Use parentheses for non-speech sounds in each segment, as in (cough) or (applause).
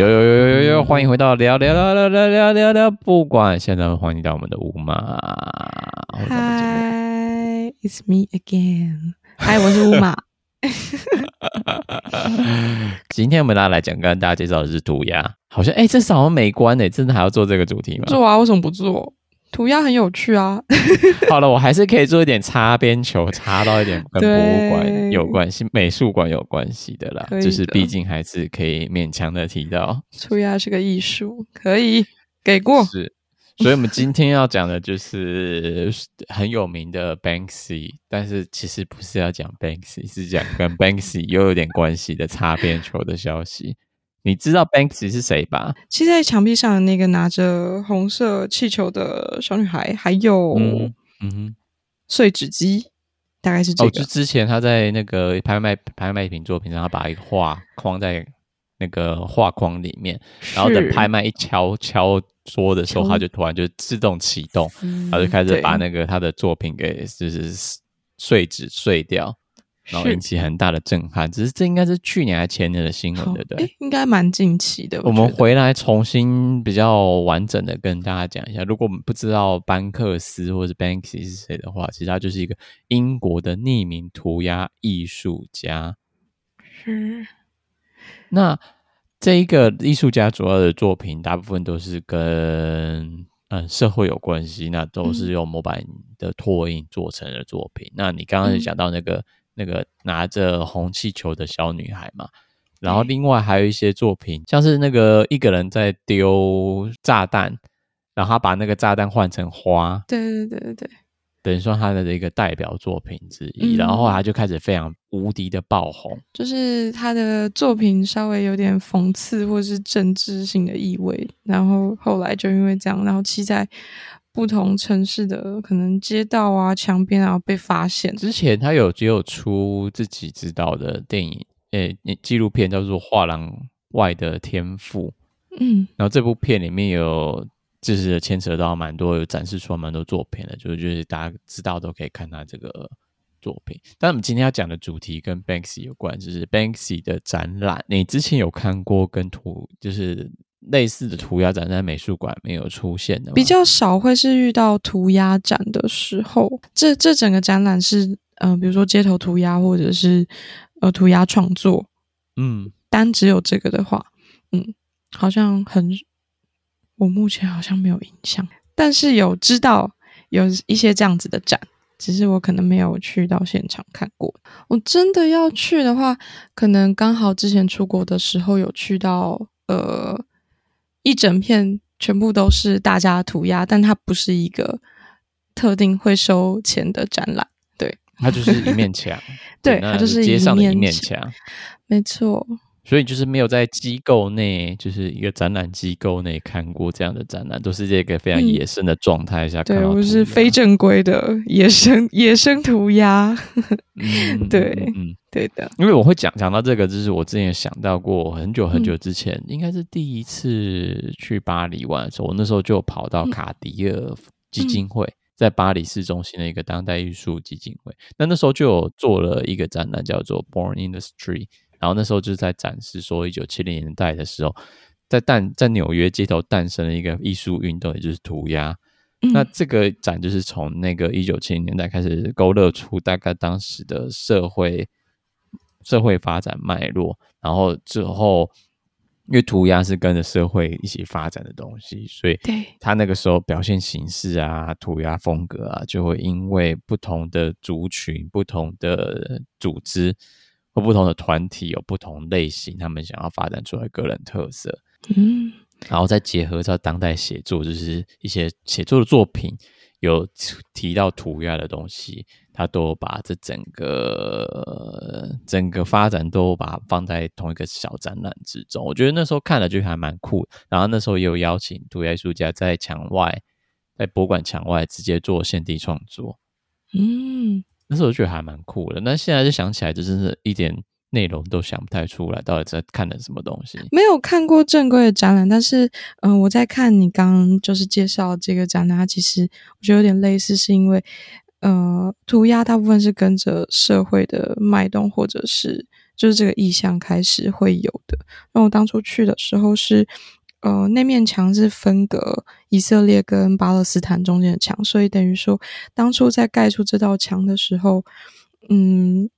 有有有有有有，欢迎回到聊聊聊聊聊聊聊聊，不管现在欢迎到我们的乌马。Hi，it's me again。Hi，我是乌马。(laughs) 今天我们大家来讲，跟大家介绍的是涂鸦。好像哎，这是好像没关哎，真的还要做这个主题吗？做啊，为什么不做？涂鸦很有趣啊！(laughs) 好了，我还是可以做一点擦边球，擦到一点跟博物馆有关系、美术馆有关系的啦。就是毕竟还是可以勉强的提到，涂鸦是个艺术，可以给过。是，所以我们今天要讲的就是很有名的 Banksy，但是其实不是要讲 Banksy，是讲跟 Banksy 又有点关系的擦边球的消息。你知道 Banksy 是谁吧？漆在墙壁上的那个拿着红色气球的小女孩，还有嗯哼碎纸机，大概是这个。哦，就之前他在那个拍卖拍卖品作品上，他把一个画框在那个画框里面，然后等拍卖一敲敲桌的时候，他就突然就自动启动，然后就开始把那个他的作品给就是碎纸碎掉。然后引起很大的震撼，只是这应该是去年还前年的新闻，对不对？应该蛮近期的。我们回来重新比较完整的跟大家讲一下，如果我们不知道班克斯或是 Banksy 是谁的话，其实他就是一个英国的匿名涂鸦艺术家。是。那这一个艺术家主要的作品，大部分都是跟嗯社会有关系，那都是用模板的拓印做成的作品。嗯、那你刚刚讲到那个。那个拿着红气球的小女孩嘛，然后另外还有一些作品，像是那个一个人在丢炸弹，然后他把那个炸弹换成花，对对对对对，等于说他的一个代表作品之一，嗯、然后他就开始非常无敌的爆红，就是他的作品稍微有点讽刺或是政治性的意味，然后后来就因为这样，然后期在。不同城市的可能街道啊、墙边啊被发现。之前他有只有出自己知道的电影，诶、欸，纪录片叫做《画廊外的天赋》。嗯，然后这部片里面有就是牵扯到蛮多，有展示出蛮多作品的，就是就是大家知道都可以看他这个作品。但我们今天要讲的主题跟 Banksy 有关，就是 Banksy 的展览。你之前有看过跟图就是？类似的涂鸦展在美术馆没有出现的，比较少会是遇到涂鸦展的时候。这这整个展览是，嗯、呃，比如说街头涂鸦或者是呃涂鸦创作，嗯，单只有这个的话，嗯，好像很，我目前好像没有印象，但是有知道有一些这样子的展，只是我可能没有去到现场看过。我真的要去的话，可能刚好之前出国的时候有去到，呃。一整片全部都是大家涂鸦，但它不是一个特定会收钱的展览，对，它就是一面墙，(laughs) 对，它就是街上的一面墙，没错。所以就是没有在机构内，就是一个展览机构内看过这样的展览，都是这个非常野生的状态下看到、嗯。对，我是非正规的野生野生涂鸦，嗯、对，嗯，对的。因为我会讲讲到这个，就是我之前想到过很久很久之前，嗯、应该是第一次去巴黎玩的时候，我那时候就跑到卡迪尔基金会，嗯、在巴黎市中心的一个当代艺术基金会，那那时候就有做了一个展览，叫做 Born in the Street。然后那时候就是在展示说，一九七零年代的时候，在诞在纽约街头诞生了一个艺术运动，也就是涂鸦。嗯、那这个展就是从那个一九七零年代开始勾勒出大概当时的社会社会发展脉络。然后之后，因为涂鸦是跟着社会一起发展的东西，所以他那个时候表现形式啊、涂鸦风格啊，就会因为不同的族群、不同的组织。或不同的团体有不同类型，他们想要发展出来个人特色，嗯，然后再结合到当代写作，就是一些写作的作品有提到涂鸦的东西，他都把这整个整个发展都把它放在同一个小展览之中。我觉得那时候看了就还蛮酷，然后那时候也有邀请涂鸦艺术家在墙外，在博物馆墙外直接做现地创作，嗯。那时候觉得还蛮酷的，那现在就想起来，就真是一点内容都想不太出来，到底在看的什么东西？没有看过正规的展览，但是，嗯、我在看你刚就是介绍这个展览，它其实我觉得有点类似，是因为，呃，涂鸦大部分是跟着社会的脉动，或者是就是这个意向开始会有的。那我当初去的时候是，呃，那面墙是分隔以色列跟巴勒斯坦中间的墙，所以等于说，当初在盖出这道墙的时候，嗯，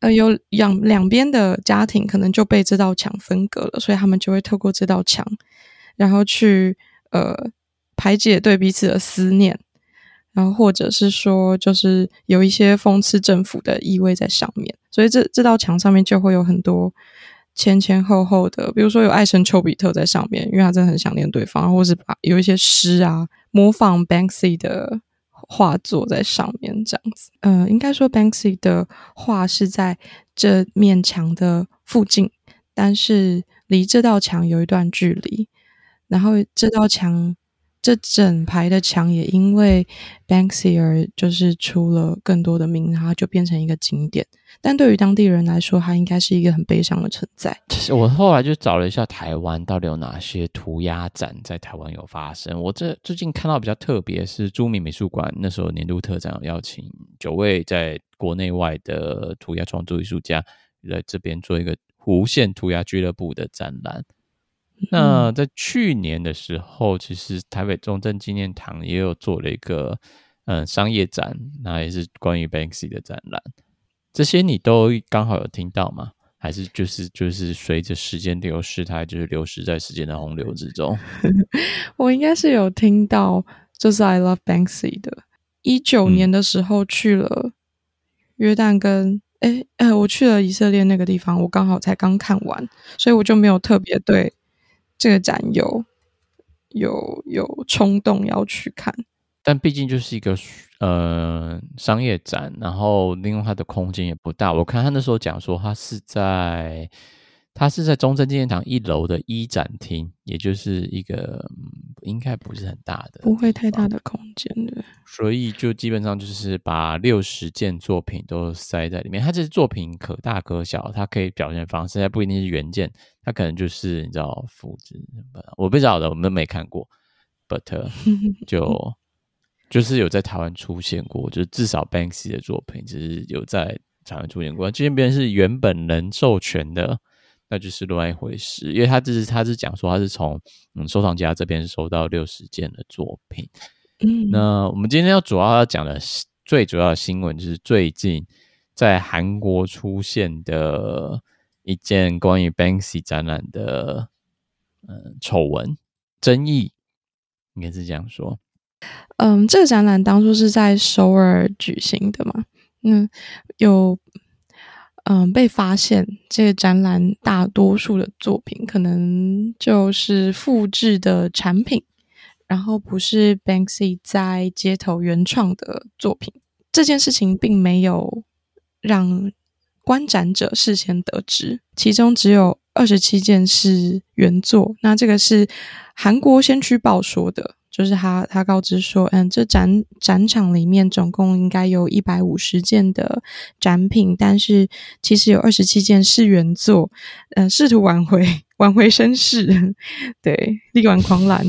呃，有两两边的家庭可能就被这道墙分隔了，所以他们就会透过这道墙，然后去呃排解对彼此的思念。然后，或者是说，就是有一些讽刺政府的意味在上面，所以这这道墙上面就会有很多前前后后的，比如说有爱神丘比特在上面，因为他真的很想念对方，或是把有一些诗啊，模仿 Banksy 的画作在上面，这样子。嗯、呃，应该说 Banksy 的画是在这面墙的附近，但是离这道墙有一段距离，然后这道墙。这整排的墙也因为 Banksy 而就是出了更多的名，然后就变成一个景点。但对于当地人来说，它应该是一个很悲伤的存在。其实我后来就找了一下台湾到底有哪些涂鸦展在台湾有发生。我这最近看到比较特别是朱铭美术馆那时候年度特展邀请九位在国内外的涂鸦创作艺术家来这边做一个无限涂鸦俱乐部的展览。那在去年的时候，其实台北中正纪念堂也有做了一个嗯商业展，那也是关于 Banksy 的展览。这些你都刚好有听到吗？还是就是就是随着时间流逝，它就是流失在时间的洪流之中？(laughs) 我应该是有听到，就是 I Love Banksy 的。一九年的时候去了约旦跟哎哎、嗯，我去了以色列那个地方，我刚好才刚看完，所以我就没有特别对。这个展有有有冲动要去看，但毕竟就是一个呃商业展，然后另外它的空间也不大。我看他那时候讲说，他是在他是在中正纪念堂一楼的一展厅，也就是一个、应该不是很大的，不会太大的空间的。所以就基本上就是把六十件作品都塞在里面。它这些作品可大可小，它可以表现方式，它不一定是原件，它可能就是你知道复制。我不知道的，我们都没看过。But 就 (laughs) 就是有在台湾出现过，就是至少 Banksy 的作品，只是有在台湾出现过。这边是原本能授权的，那就是另外一回事。因为他这是他是讲说他是从嗯收藏家这边收到六十件的作品。嗯，那我们今天要主要要讲的最主要的新闻，就是最近在韩国出现的一件关于 Banksy 展览的嗯丑闻争议，应该是这样说。嗯，这个展览当初是在首尔举行的嘛？嗯，有嗯被发现，这个展览大多数的作品可能就是复制的产品。然后不是 Banksy 在街头原创的作品，这件事情并没有让观展者事先得知，其中只有二十七件是原作。那这个是韩国先驱报说的。就是他，他告知说，嗯，这展展场里面总共应该有一百五十件的展品，但是其实有二十七件是原作，嗯，试图挽回 (laughs) 挽回声势，(laughs) 对，力挽狂澜。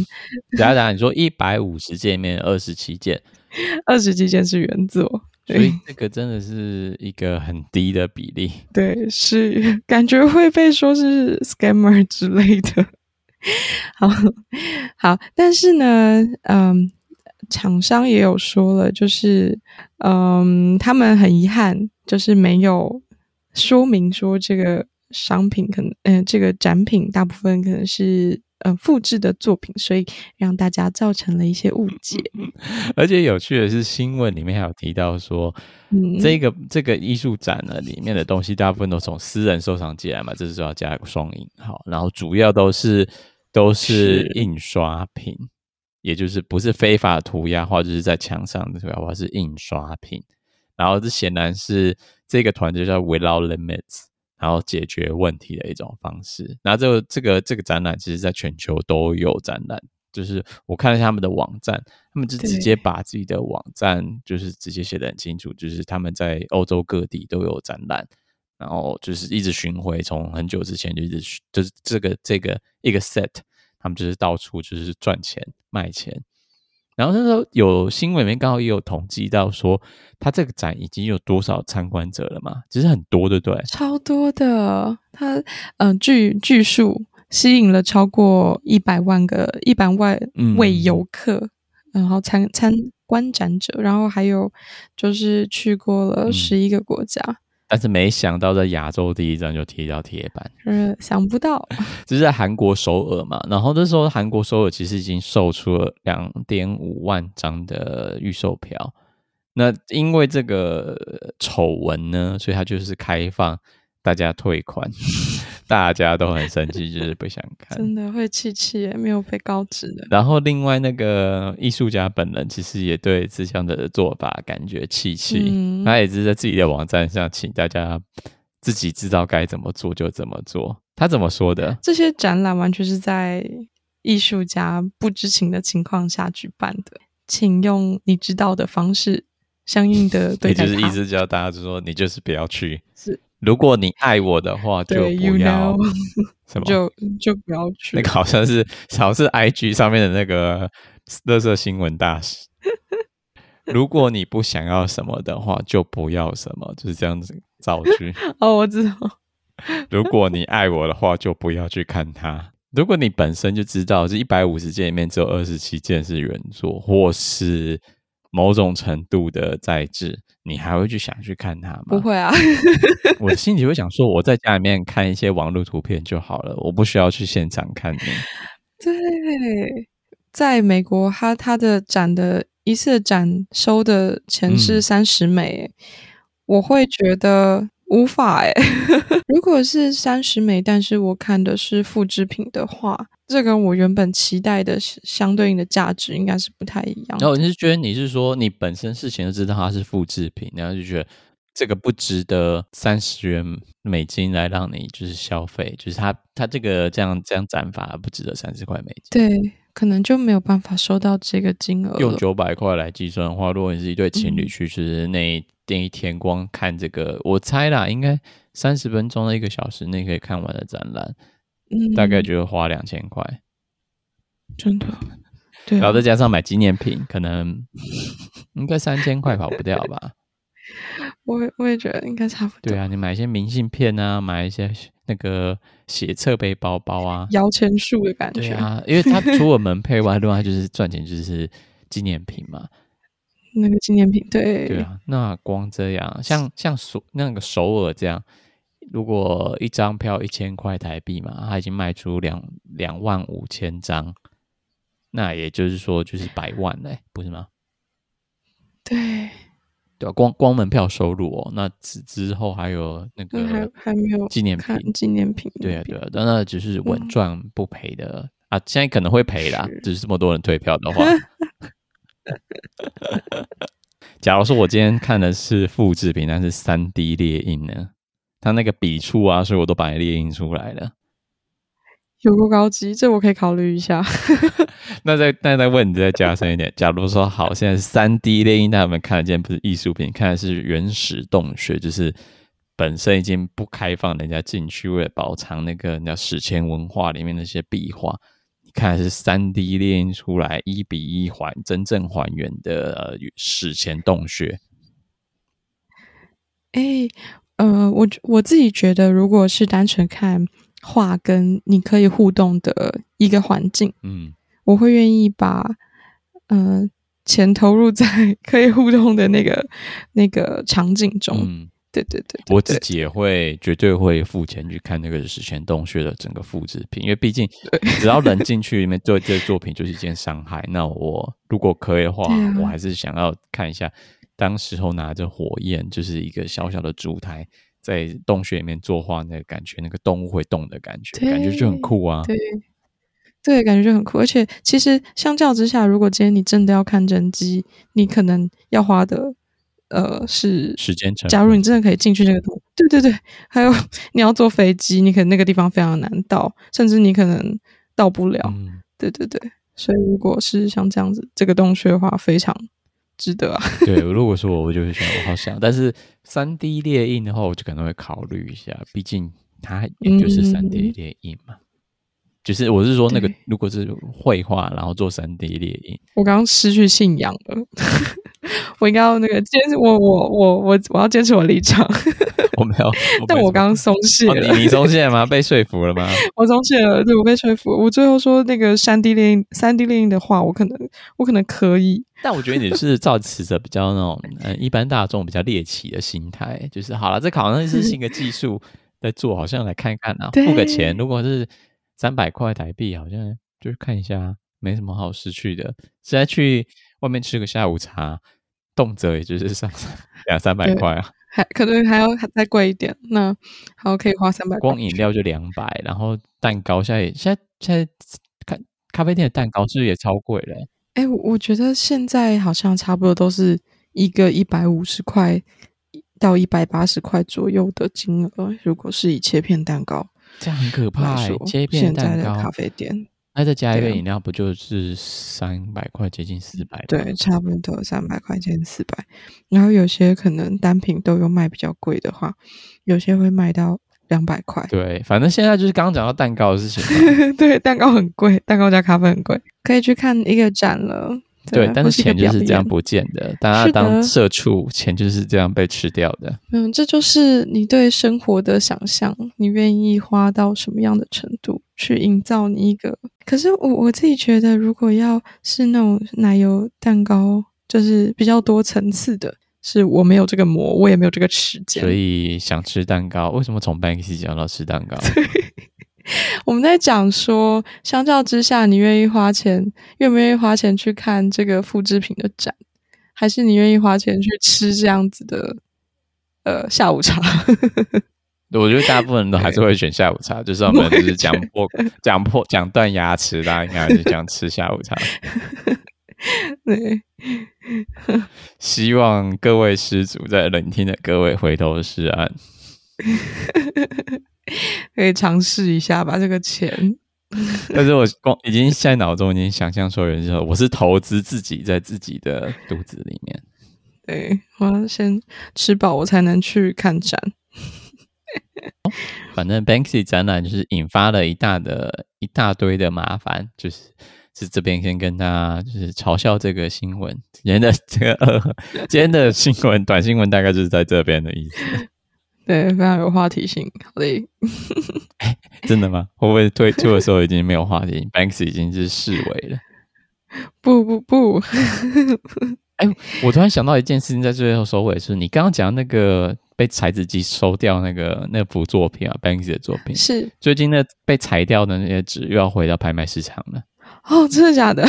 等下等下，你说一百五十件里面二十七件，(laughs) 二十七件是原作，所以这个真的是一个很低的比例。对，是感觉会被说是 scammer 之类的。(laughs) 好好，但是呢，嗯，厂商也有说了，就是，嗯，他们很遗憾，就是没有说明说这个商品可能，嗯、呃，这个展品大部分可能是，嗯、呃，复制的作品，所以让大家造成了一些误解。(laughs) 而且有趣的是，新闻里面还有提到说，嗯，这个这个艺术展呢，里面的东西大部分都从私人收藏进来嘛，这是说要加一个双引号，然后主要都是。都是印刷品，也就是不是非法涂鸦，或就是在墙上的涂鸦，或是印刷品。然后这显然是这个团队叫 Without Limits，然后解决问题的一种方式。然后这个这个这个展览，其实在全球都有展览。就是我看了一下他们的网站，他们就直接把自己的网站就是直接写的很清楚，就是他们在欧洲各地都有展览。然后就是一直巡回，从很久之前就一直就是这个这个一个 set，他们就是到处就是赚钱卖钱。然后那时候有新闻里面刚好也有统计到说，他这个展已经有多少参观者了嘛？其实很多，对不对？超多的，他呃，据据数吸引了超过一百万个一百万位游客，嗯、然后参参观展者，然后还有就是去过了十一个国家。嗯但是没想到在亚洲第一站就踢到铁板，嗯，想不到，(laughs) 这是在韩国首尔嘛。然后那时候韩国首尔其实已经售出了两点五万张的预售票。那因为这个丑闻呢，所以它就是开放。大家退款，大家都很生气，(laughs) 就是不想看，真的会气气耶，没有被告知的。然后另外那个艺术家本人其实也对志向的做法感觉气气，嗯、他也是在自己的网站上请大家自己知道该怎么做就怎么做。他怎么说的？这些展览完全是在艺术家不知情的情况下举办的，请用你知道的方式相应的对待。也就是意思叫大家就说你就是不要去。是。如果你爱我的话，就不要什么，(laughs) 就就不要去。那个好像是，好像是 IG 上面的那个垃圾新闻大使。(laughs) 如果你不想要什么的话，就不要什么，就是这样子造句。(laughs) 哦，我知道。如果你爱我的话，就不要去看它。如果你本身就知道这一百五十件里面只有二十七件是原作，或是。某种程度的在制，你还会去想去看它吗？不会啊，(laughs) 我心里会想说，我在家里面看一些网络图片就好了，我不需要去现场看你。(laughs) 对，在美国，他他的展的一次展收的钱是三十美，嗯、我会觉得无法哎。(laughs) 如果是三十美，但是我看的是复制品的话。这跟我原本期待的相对应的价值应该是不太一样。然后你是觉得你是说你本身事前就知道它是复制品，然后就觉得这个不值得三十元美金来让你就是消费，就是它它这个这样这样展法不值得三十块美金。对，可能就没有办法收到这个金额。用九百块来计算的话，如果你是一对情侣去，就是那那一天光看这个，嗯、我猜啦，应该三十分钟的一个小时内可以看完的展览。大概就会花两千块，真的，对、啊。然后再加上买纪念品，可能应该三千块跑不掉吧。我也我也觉得应该差不多。对啊，你买一些明信片啊，买一些那个写侧背包包啊，摇钱树的感觉。对啊，(laughs) 因为它除了门配外，另外就是赚钱，就是纪念品嘛。那个纪念品，对对啊。那光这样，像像首那个首尔这样。如果一张票一千块台币嘛，他已经卖出两两万五千张，那也就是说就是百万嘞，不是吗？对，对啊，光光门票收入哦，那之之后还有那个还还没有纪念品，纪念品，对啊对啊，但那只是稳赚不赔的、嗯、啊，现在可能会赔啦，是只是这么多人退票的话。(laughs) 假如说我今天看的是复制品，但是三 D 列印呢？它那个笔触啊，所以我都把它列印出来了。有够高级，这我可以考虑一下。(laughs) 那再那再问你再加深一点，假如说好，现在是三 D 列印，那我们看得见不是艺术品，看的是原始洞穴，就是本身已经不开放人家进去，为了保藏那个人家史前文化里面那些壁画，你看是三 D 列印出来一比一还真正还原的呃史前洞穴。哎、欸。呃，我我自己觉得，如果是单纯看画跟你可以互动的一个环境，嗯，我会愿意把呃钱投入在可以互动的那个 (laughs) 那个场景中。嗯，对对对，对，对，我自己也会绝对会付钱去看那个史前洞穴的整个复制品，因为毕竟只要人进去里面做这个作品就是一件伤害。那我如果可以的话，啊、我还是想要看一下。当时候拿着火焰，就是一个小小的烛台，在洞穴里面作画，那个感觉，那个动物会动的感觉，感觉就很酷啊。对，对，感觉就很酷。而且，其实相较之下，如果今天你真的要看真机，你可能要花的，呃，是时间长。假如你真的可以进去那个洞，对对对，还有 (laughs) 你要坐飞机，你可能那个地方非常难到，甚至你可能到不了。嗯、对对对，所以如果是像这样子，这个洞穴的话，非常。值得啊！(laughs) 对，如果说我，我就会想，我好想。但是三 D 列印的话，我就可能会考虑一下，毕竟它也就是三 D 列印嘛。就是我是说那个，如果是绘画，然后做三 D 列印，我刚刚失去信仰了。(laughs) 我应该要那个坚持，我我我我我要坚持我立场。(laughs) 我没有，但我刚刚松懈了。哦、你你松懈了吗？被说服了吗？(laughs) 我松懈了，对，我被说服。我最后说那个三 D 列印，三 D 列印的话，我可能我可能可以。但我觉得你是造持着比较那种嗯一般大众比较猎奇的心态，就是好了，这好像是新的技术在做，好像来看看啊，付个钱，如果是。三百块台币，好像就是看一下，没什么好失去的。现在去外面吃个下午茶，动辄也就是上两三百块啊，还可能还要再贵一点。那好，可以花三百。光饮料就两百，然后蛋糕现在现在现在咖咖啡店的蛋糕是不是也超贵了？哎、欸，我觉得现在好像差不多都是一个一百五十块到一百八十块左右的金额。如果是以切片蛋糕。这样很可怕，欸，切片蛋糕，咖啡店，那再加一个饮料，不就是三百块，接近四百？对，差不多三百块，接近四百。然后有些可能单品都有卖比较贵的话，有些会卖到两百块。对，反正现在就是刚刚讲到蛋糕的事情。(laughs) 对，蛋糕很贵，蛋糕加咖啡很贵，可以去看一个展了。(laughs) 对，但是钱就是这样不见的。大家当社畜，钱就是这样被吃掉的。嗯，这就是你对生活的想象，你愿意花到什么样的程度去营造你一个？可是我我自己觉得，如果要是那种奶油蛋糕，就是比较多层次的，是我没有这个模，我也没有这个时间。所以想吃蛋糕，为什么从 Banksy 讲到吃蛋糕？(laughs) (laughs) 我们在讲说，相较之下，你愿意花钱，愿不愿意花钱去看这个复制品的展，还是你愿意花钱去吃这样子的呃下午茶？我觉得大部分人都还是会选下午茶，(laughs) 就是我们就是讲破讲破讲断牙齿，大家应该还是讲吃下午茶。(laughs) 对，希望各位失主在冷听的各位回头是岸。(laughs) 可以尝试一下吧，这个钱。但是我光已经现在脑中已经想象出人说，我是投资自己在自己的肚子里面。(laughs) 对，我要先吃饱，我才能去看展。哦、(laughs) 反正 Banksy 展览就是引发了一大的一大堆的麻烦，就是是这边先跟大家就是嘲笑这个新闻，今天的这个呃，今天的新闻短新闻大概就是在这边的意思。对，非常有话题性，好嘞。欸，(laughs) 真的吗？会不会推出的时候已经没有话题？(laughs) Banksy 已经是视为了。不不不，(laughs) 哎、欸，我突然想到一件事情，在最后收尾是，你刚刚讲那个被裁纸机收掉那个那幅作品啊，Banksy 的作品是最近那被裁掉的那些纸又要回到拍卖市场了。哦，真的假的？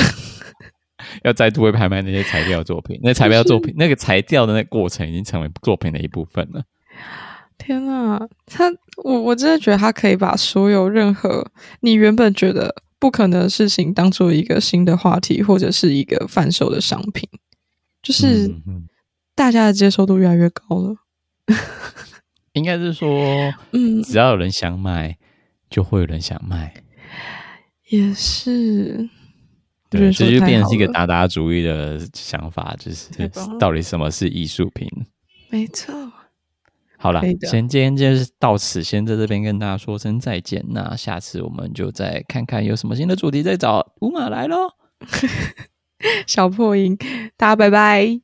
要再度会拍卖那些裁掉作品，那裁掉作品那个裁掉的那个过程已经成为作品的一部分了。天呐，他我我真的觉得他可以把所有任何你原本觉得不可能的事情当做一个新的话题，或者是一个贩售的商品，就是大家的接受度越来越高了。应该是说，嗯，只要有人想买，就会有人想卖。也是，对，这就变成是一个达达主义的想法，就是到底什么是艺术品？没错。好了，先今天就是到此，先在这边跟大家说声再见。那下次我们就再看看有什么新的主题，再找乌马来喽。(laughs) 小破音，大家拜拜。